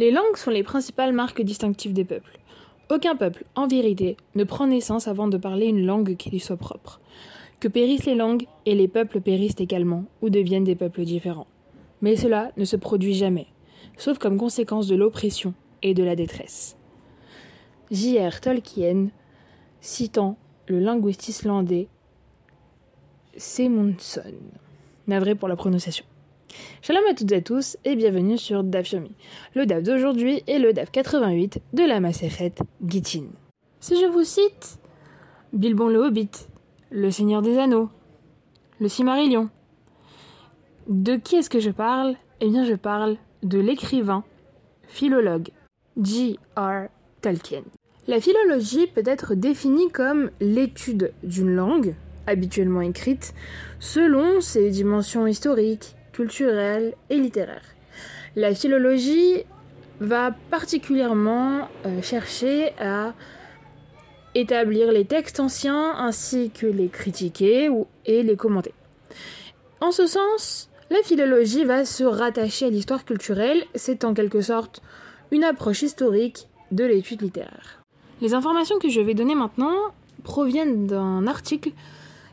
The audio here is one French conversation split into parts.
Les langues sont les principales marques distinctives des peuples. Aucun peuple, en vérité, ne prend naissance avant de parler une langue qui lui soit propre. Que périssent les langues, et les peuples périssent également, ou deviennent des peuples différents. Mais cela ne se produit jamais, sauf comme conséquence de l'oppression et de la détresse. J.R. Tolkien, citant le linguiste islandais Semundson. Navré pour la prononciation. Shalom à toutes et à tous et bienvenue sur DAF Yomi. Le DAF d'aujourd'hui est le DAF 88 de la Maseret Gittin. Si je vous cite Bilbon le Hobbit, le Seigneur des Anneaux, le Cimarillion, de qui est-ce que je parle? Eh bien je parle de l'écrivain, philologue J.R. Tolkien. La philologie peut être définie comme l'étude d'une langue, habituellement écrite, selon ses dimensions historiques, culturelles et littéraires. La philologie va particulièrement euh, chercher à établir les textes anciens ainsi que les critiquer ou, et les commenter. En ce sens, la philologie va se rattacher à l'histoire culturelle, c'est en quelque sorte une approche historique de l'étude littéraire. Les informations que je vais donner maintenant proviennent d'un article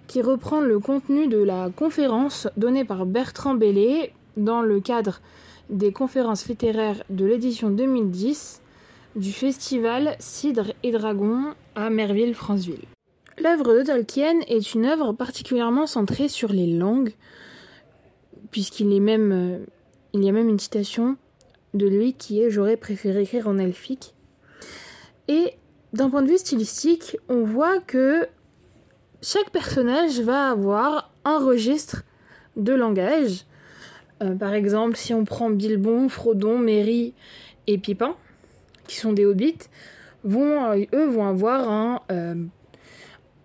qui reprend le contenu de la conférence donnée par Bertrand Bellet dans le cadre des conférences littéraires de l'édition 2010 du festival Cidre et Dragon à Merville-Franceville. L'œuvre de Tolkien est une œuvre particulièrement centrée sur les langues, puisqu'il est même, euh, il y a même une citation de lui qui est J'aurais préféré écrire en elfique. Et d'un point de vue stylistique, on voit que chaque personnage va avoir un registre de langage. Euh, par exemple, si on prend Bilbon, Frodon, Merry et Pipin, qui sont des hobbits, vont, euh, eux vont avoir un, euh,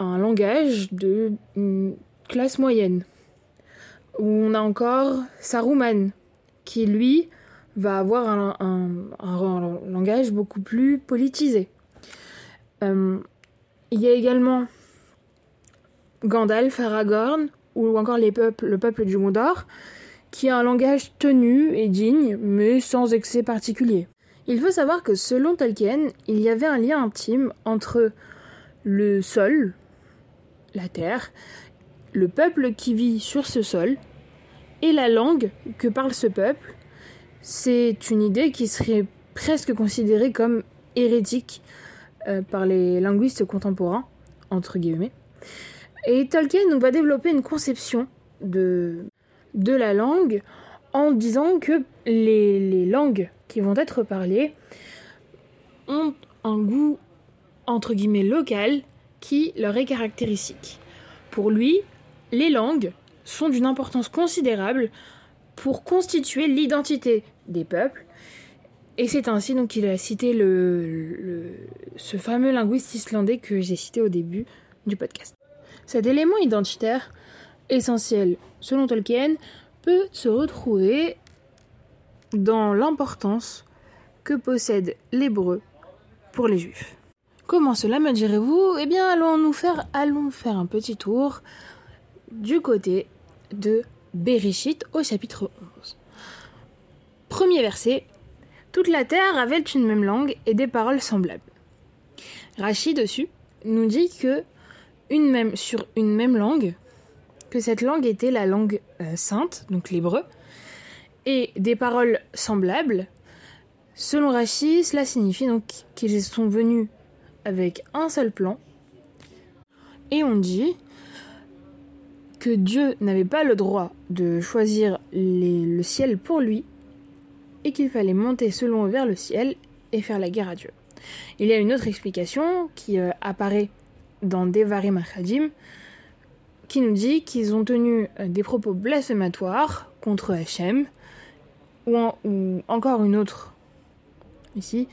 langage de classe moyenne. Où on a encore Saruman, qui lui va avoir un, un langage beaucoup plus politisé. il y a également Gandalf, Aragorn ou encore le peuple du Mondor, qui a un langage tenu et digne, mais sans excès particulier. Il faut savoir que selon Tolkien, il y avait un lien intime entre le sol, la terre, le peuple qui vit sur ce sol, et la langue que parle ce peuple. C'est une idée qui serait presque considérée comme hérétique euh, par les linguistes contemporains, entre guillemets. Et Tolkien va développer une conception de, la langue en disant que les, langues qui vont être parlées ont un goût entre guillemets local qui leur est caractéristique. Pour lui, les langues sont d'une importance considérable pour constituer l'identité des peuples. Et c'est ainsi qu'il a cité ce fameux linguiste islandais que j'ai cité au début du podcast. Cet élément identitaire, essentiel selon Tolkien, peut se retrouver dans l'importance que possède l'hébreu pour les juifs. Comment cela me direz-vous? Eh bien, allons nous faire, allons faire un petit tour du côté de Bereshit au chapitre 11. Premier verset. Toute la terre avait une même langue et des paroles semblables. Rachid dessus nous dit que une même, sur une même langue, que cette langue était la langue euh, sainte, donc l'hébreu, et des paroles semblables. Selon Rachid, cela signifie donc qu'ils sont venus avec un seul plan. Et on dit que Dieu n'avait pas le droit de choisir le ciel pour lui et qu'il fallait monter selon eux vers le ciel et faire la guerre à Dieu. Il y a une autre explication qui euh, apparaît dans Devarim Achadim, qui nous dit qu'ils ont tenu euh, des propos blasphématoires contre Hachem, ou, encore une autre ici,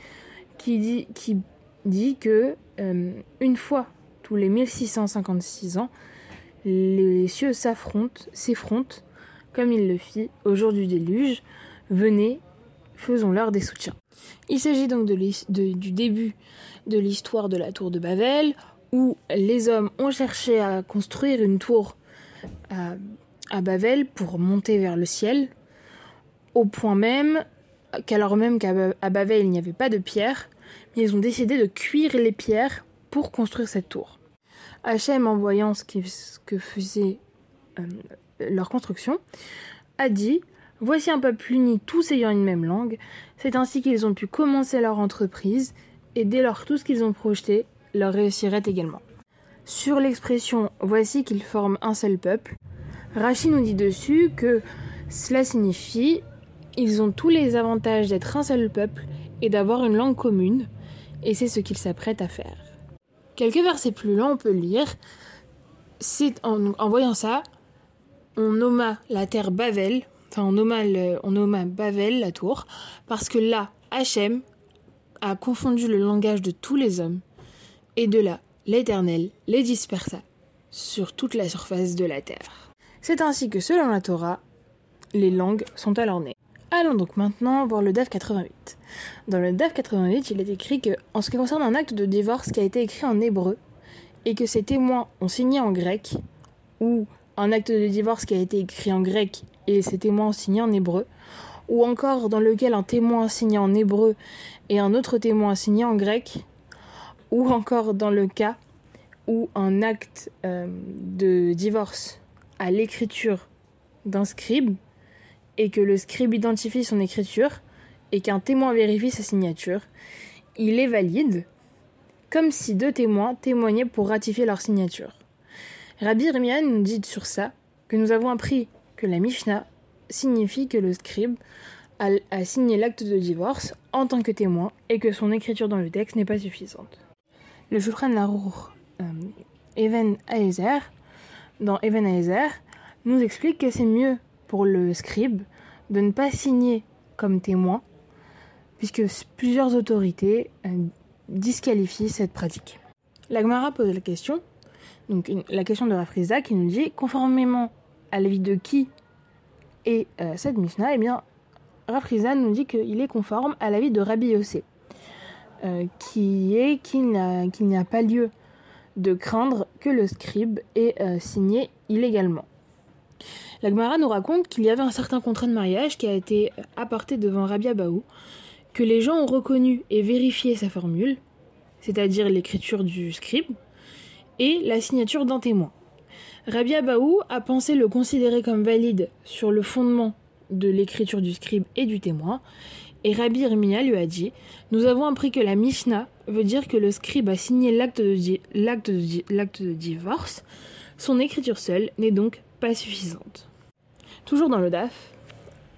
qui dit, qui que euh, une fois tous les 1656 ans, les cieux s'affrontent, s'effrontent, comme il le fit au jour du déluge. Venez, faisons-leur des soutiens. Il s'agit donc du début de l'histoire de la tour de Babel, où les hommes ont cherché à construire une tour à, Babel pour monter vers le ciel, au point même qu'alors même qu'à Bavel il n'y avait pas de pierre, mais ils ont décidé de cuire les pierres pour construire cette tour. Hachem, en voyant ce, que faisait euh, leur construction, a dit Voici un peuple uni, tous ayant une même langue. C'est ainsi qu'ils ont pu commencer leur entreprise, et dès lors tout ce qu'ils ont projeté leur réussirait également. Sur l'expression Voici qu'ils forment un seul peuple, Rachid nous dit dessus que cela signifie ils ont tous les avantages d'être un seul peuple et d'avoir une langue commune, et c'est ce qu'ils s'apprêtent à faire. Quelques versets plus loin, on peut lire c'est en, voyant ça, on nomma la terre Bavel, enfin on nomma, on nomma Bavel, la tour, parce que là, Hachem a confondu le langage de tous les hommes, et de là, l'Éternel les dispersa sur toute la surface de la terre. C'est ainsi que selon la Torah, les langues sont alors nées. Allons donc maintenant voir le DAF 88. Dans le DAF 88, il est écrit que, en ce qui concerne un acte de divorce qui a été écrit en hébreu, et que ses témoins ont signé en grec, ou un acte de divorce qui a été écrit en grec et ses témoins ont signé en hébreu, ou encore dans lequel un témoin a signé en hébreu et un autre témoin a signé en grec, ou encore dans le cas où un acte euh, de divorce à l'écriture d'un scribe et que le scribe identifie son écriture et qu'un témoin vérifie sa signature, il est valide, comme si deux témoins témoignaient pour ratifier leur signature. Rabbi Rimian nous dit sur ça que nous avons appris que la Mishnah signifie que le scribe a, signé l'acte de divorce en tant que témoin et que son écriture dans le texte n'est pas suffisante. Le Shulchan Aruch euh, Even dans Even Aezer, nous explique que c'est mieux pour le scribe de ne pas signer comme témoin, puisque plusieurs autorités euh, disqualifient cette pratique. L'Agmara pose la question, donc la question de Rafriza qui nous dit, conformément à l'avis de qui est euh, cette Mishnah, eh bien, Rafriza nous dit qu'il est conforme à l'avis de Rabbi Yossé, euh, qui est qu'il n'y a, pas lieu de craindre que le scribe ait signé illégalement. La Gemara nous raconte qu'il y avait un certain contrat de mariage qui a été apporté devant Rabia Baou, que les gens ont reconnu et vérifié sa formule, c'est-à-dire l'écriture du scribe, et la signature d'un témoin. Rabia Baou a pensé le considérer comme valide sur le fondement de l'écriture du scribe et du témoin, et Rabbi Irmia lui a dit Nous avons appris que la Mishnah veut dire que le scribe a signé l'acte de, de, de divorce, son écriture seule n'est donc pas suffisante. Toujours dans le DAF,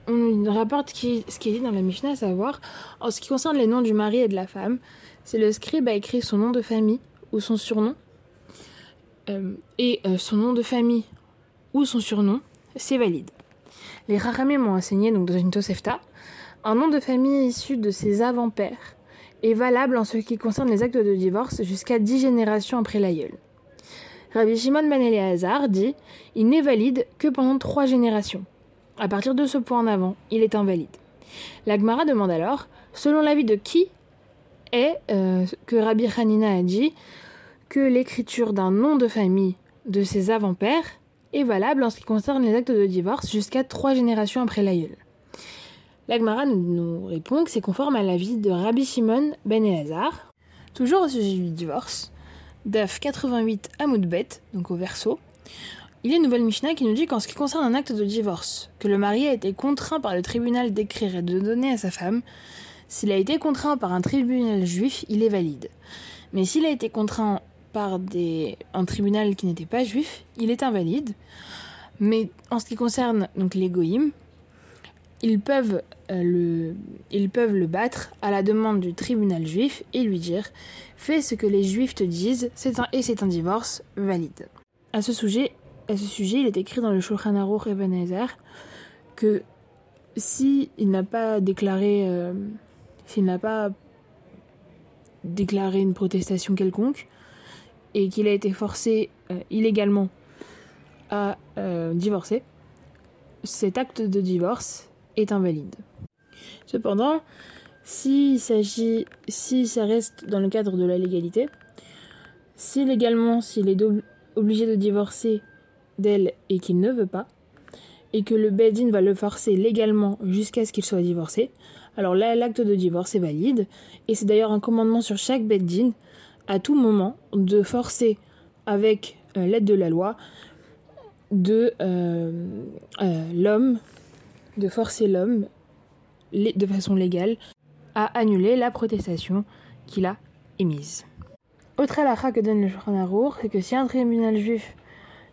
on rapporte ce qui est dit dans la Mishnah, à savoir, en ce qui concerne les noms du mari et de la femme, c'est le scribe a écrit son nom de famille ou son surnom, euh, et euh, son nom de famille ou son surnom, c'est valide. Les Rahamim m'ont enseigné, donc dans une Tosefta, un nom de famille issu de ses avant-pères est valable en ce qui concerne les actes de divorce jusqu'à dix générations après l'aïeul. Rabbi Shimon ben Eleazar dit il n'est valide que pendant trois générations. À partir de ce point en avant, il est invalide. L'Agmara demande alors selon l'avis de qui est euh, que Rabbi Hanina a dit que l'écriture d'un nom de famille de ses avant-pères est valable en ce qui concerne les actes de divorce jusqu'à trois générations après l'aïeul. L'Agmara nous répond que c'est conforme à l'avis de Rabbi Shimon ben Eleazar. Toujours au sujet du divorce, DAF 88 Amoudbet, donc au verso, il y a une nouvelle Mishnah qui nous dit qu'en ce qui concerne un acte de divorce, que le mari a été contraint par le tribunal d'écrire et de donner à sa femme, s'il a été contraint par un tribunal juif, il est valide. Mais s'il a été contraint par un tribunal qui n'était pas juif, il est invalide. Mais en ce qui concerne donc les ils peuvent, euh, le, ils peuvent le battre à la demande du tribunal juif et lui dire Fais ce que les juifs te disent, un, et c'est un divorce valide. À ce sujet, à ce sujet il est écrit dans le Shulchan Aruch Ebenezer que si il n'a pas déclaré, euh, s'il n'a pas déclaré une protestation quelconque et qu'il a été forcé euh, illégalement à divorcer, cet acte de divorce est invalide. Cependant, s'il s'agit, si ça reste dans le cadre de la légalité, si légalement, s'il est obligé de divorcer d'elle et qu'il ne veut pas, et que le Bedin va le forcer légalement jusqu'à ce qu'il soit divorcé, Alors là, l'acte de divorce est valide, et c'est d'ailleurs un commandement sur chaque beddin, à tout moment, de forcer, avec euh, l'aide de la loi, de euh, euh, l'homme, de forcer l'homme, de façon légale, à annuler la protestation qu'il a émise. Autre halakha que donne le Shulchan c'est que si un tribunal juif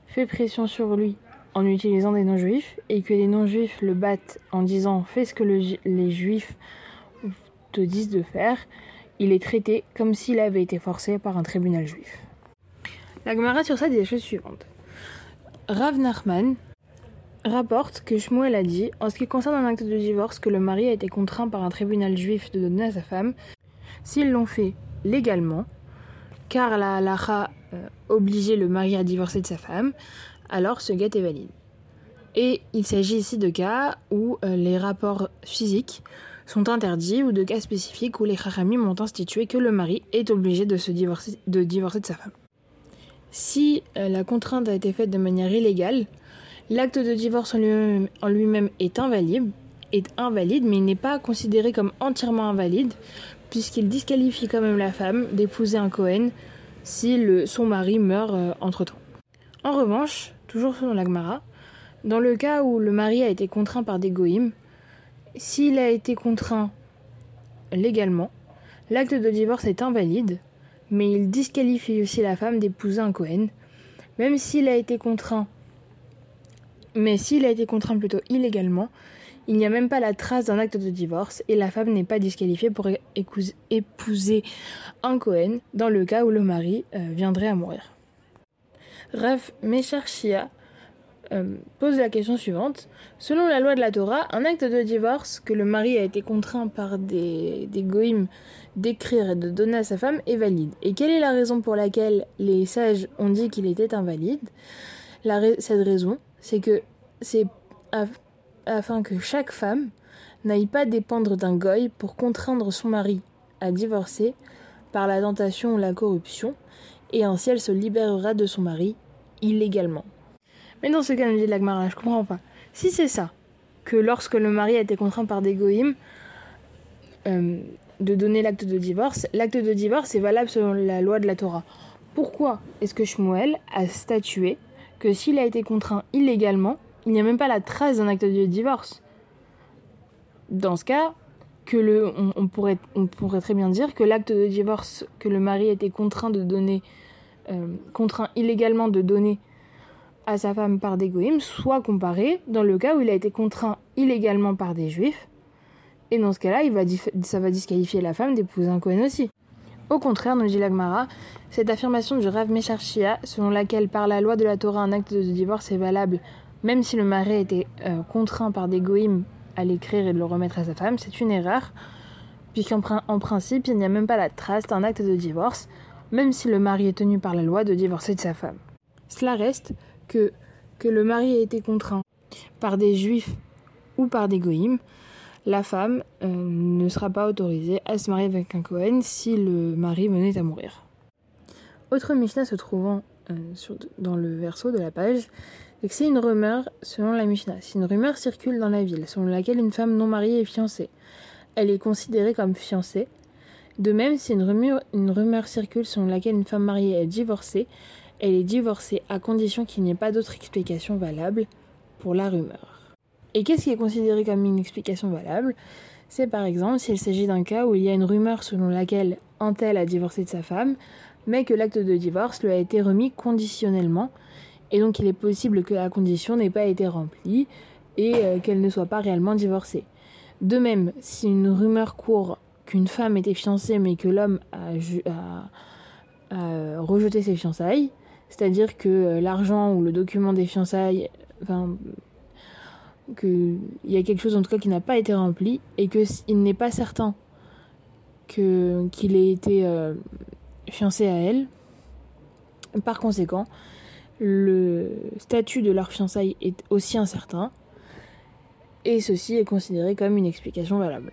fait pression sur lui en utilisant des non-juifs et que les non-juifs le battent en disant fais ce que les juifs te disent de faire, il est traité comme s'il avait été forcé par un tribunal juif. La Gemara sur ça dit les choses suivantes. Rav Nachman rapporte que Shmuel a dit en ce qui concerne un acte de divorce que le mari a été contraint par un tribunal juif de donner à sa femme, s'ils l'ont fait légalement, car la halacha euh, obligeait le mari à divorcer de sa femme, alors ce guet est valide. Et il s'agit ici de cas où euh, les rapports physiques sont interdits ou de cas spécifiques où les Chachamim ont institué que le mari est obligé de, se divorcer, de divorcer de sa femme. Si euh, la contrainte a été faite de manière illégale, l'acte de divorce en lui-même est invalide, mais il n'est pas considéré comme entièrement invalide, puisqu'il disqualifie quand même la femme d'épouser un Cohen si son mari meurt euh, entre-temps. En revanche, toujours selon l'Agmara, dans le cas où le mari a été contraint par des goïms, s'il a été contraint légalement, l'acte de divorce est invalide, mais il disqualifie aussi la femme d'épouser un Cohen, même s'il a été contraint. Mais s'il a été contraint plutôt illégalement, il n'y a même pas la trace d'un acte de divorce et la femme n'est pas disqualifiée pour épouser un Cohen dans le cas où le mari euh, viendrait à mourir. Rav Mesharchia euh, pose la question suivante. Selon la loi de la Torah, un acte de divorce que le mari a été contraint par des, des goïms d'écrire et de donner à sa femme est valide. Et quelle est la raison pour laquelle les sages ont dit qu'il était invalide? Cette raison, c'est que c'est afin que chaque femme n'aille pas dépendre d'un goy pour contraindre son mari à divorcer par la tentation ou la corruption, et ainsi elle se libérera de son mari illégalement. Mais dans ce cas, dit l'Agmara, je comprends pas. Si c'est ça, que lorsque le mari a été contraint par des goïms euh, de donner l'acte de divorce, l'acte de divorce est valable selon la loi de la Torah. Pourquoi est-ce que Shmuel a statué que s'il a été contraint illégalement, il n'y a même pas la trace d'un acte de divorce. Dans ce cas, que le, on, pourrait, on pourrait très bien dire que l'acte de divorce que le mari était contraint de donner, euh, contraint illégalement de donner à sa femme par des goïms, soit comparé dans le cas où il a été contraint illégalement par des juifs. Et dans ce cas-là, ça va disqualifier la femme d'épouser un Cohen aussi. Au contraire, nous dit l'Agmara, cette affirmation du Rav Mesharchia, selon laquelle par la loi de la Torah un acte de divorce est valable même si le mari était euh, contraint par des goïms à l'écrire et de le remettre à sa femme, c'est une erreur, puisqu'en en principe, il n'y a même pas la trace d'un acte de divorce, même si le mari est tenu par la loi de divorcer de sa femme. Cela reste que, que le mari ait été contraint par des juifs ou par des goïms, la femme euh, ne sera pas autorisée à se marier avec un Cohen si le mari venait à mourir. Autre Mishnah se trouvant euh, dans le verso de la page, c'est une rumeur, selon la Mishnah, si une rumeur circule dans la ville, selon laquelle une femme non mariée est fiancée, elle est considérée comme fiancée. De même, si une rumeur, une rumeur circule selon laquelle une femme mariée est divorcée, elle est divorcée à condition qu'il n'y ait pas d'autre explication valable pour la rumeur. Et qu'est-ce qui est considéré comme une explication valable? C'est par exemple s'il s'agit d'un cas où il y a une rumeur selon laquelle un tel a divorcé de sa femme, mais que l'acte de divorce lui a été remis conditionnellement, et donc il est possible que la condition n'ait pas été remplie et euh, qu'elle ne soit pas réellement divorcée. De même, si une rumeur court qu'une femme était fiancée mais que l'homme a, rejeté ses fiançailles, c'est-à-dire que euh, l'argent ou le document des fiançailles, qu'il y a quelque chose en tout cas qui n'a pas été rempli et qu'il n'est pas certain qu'il ait été euh, fiancé à elle. Par conséquent, le statut de leur fiançailles est aussi incertain, et ceci est considéré comme une explication valable.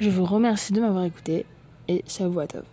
Je vous remercie de m'avoir écouté, et ça vous à top.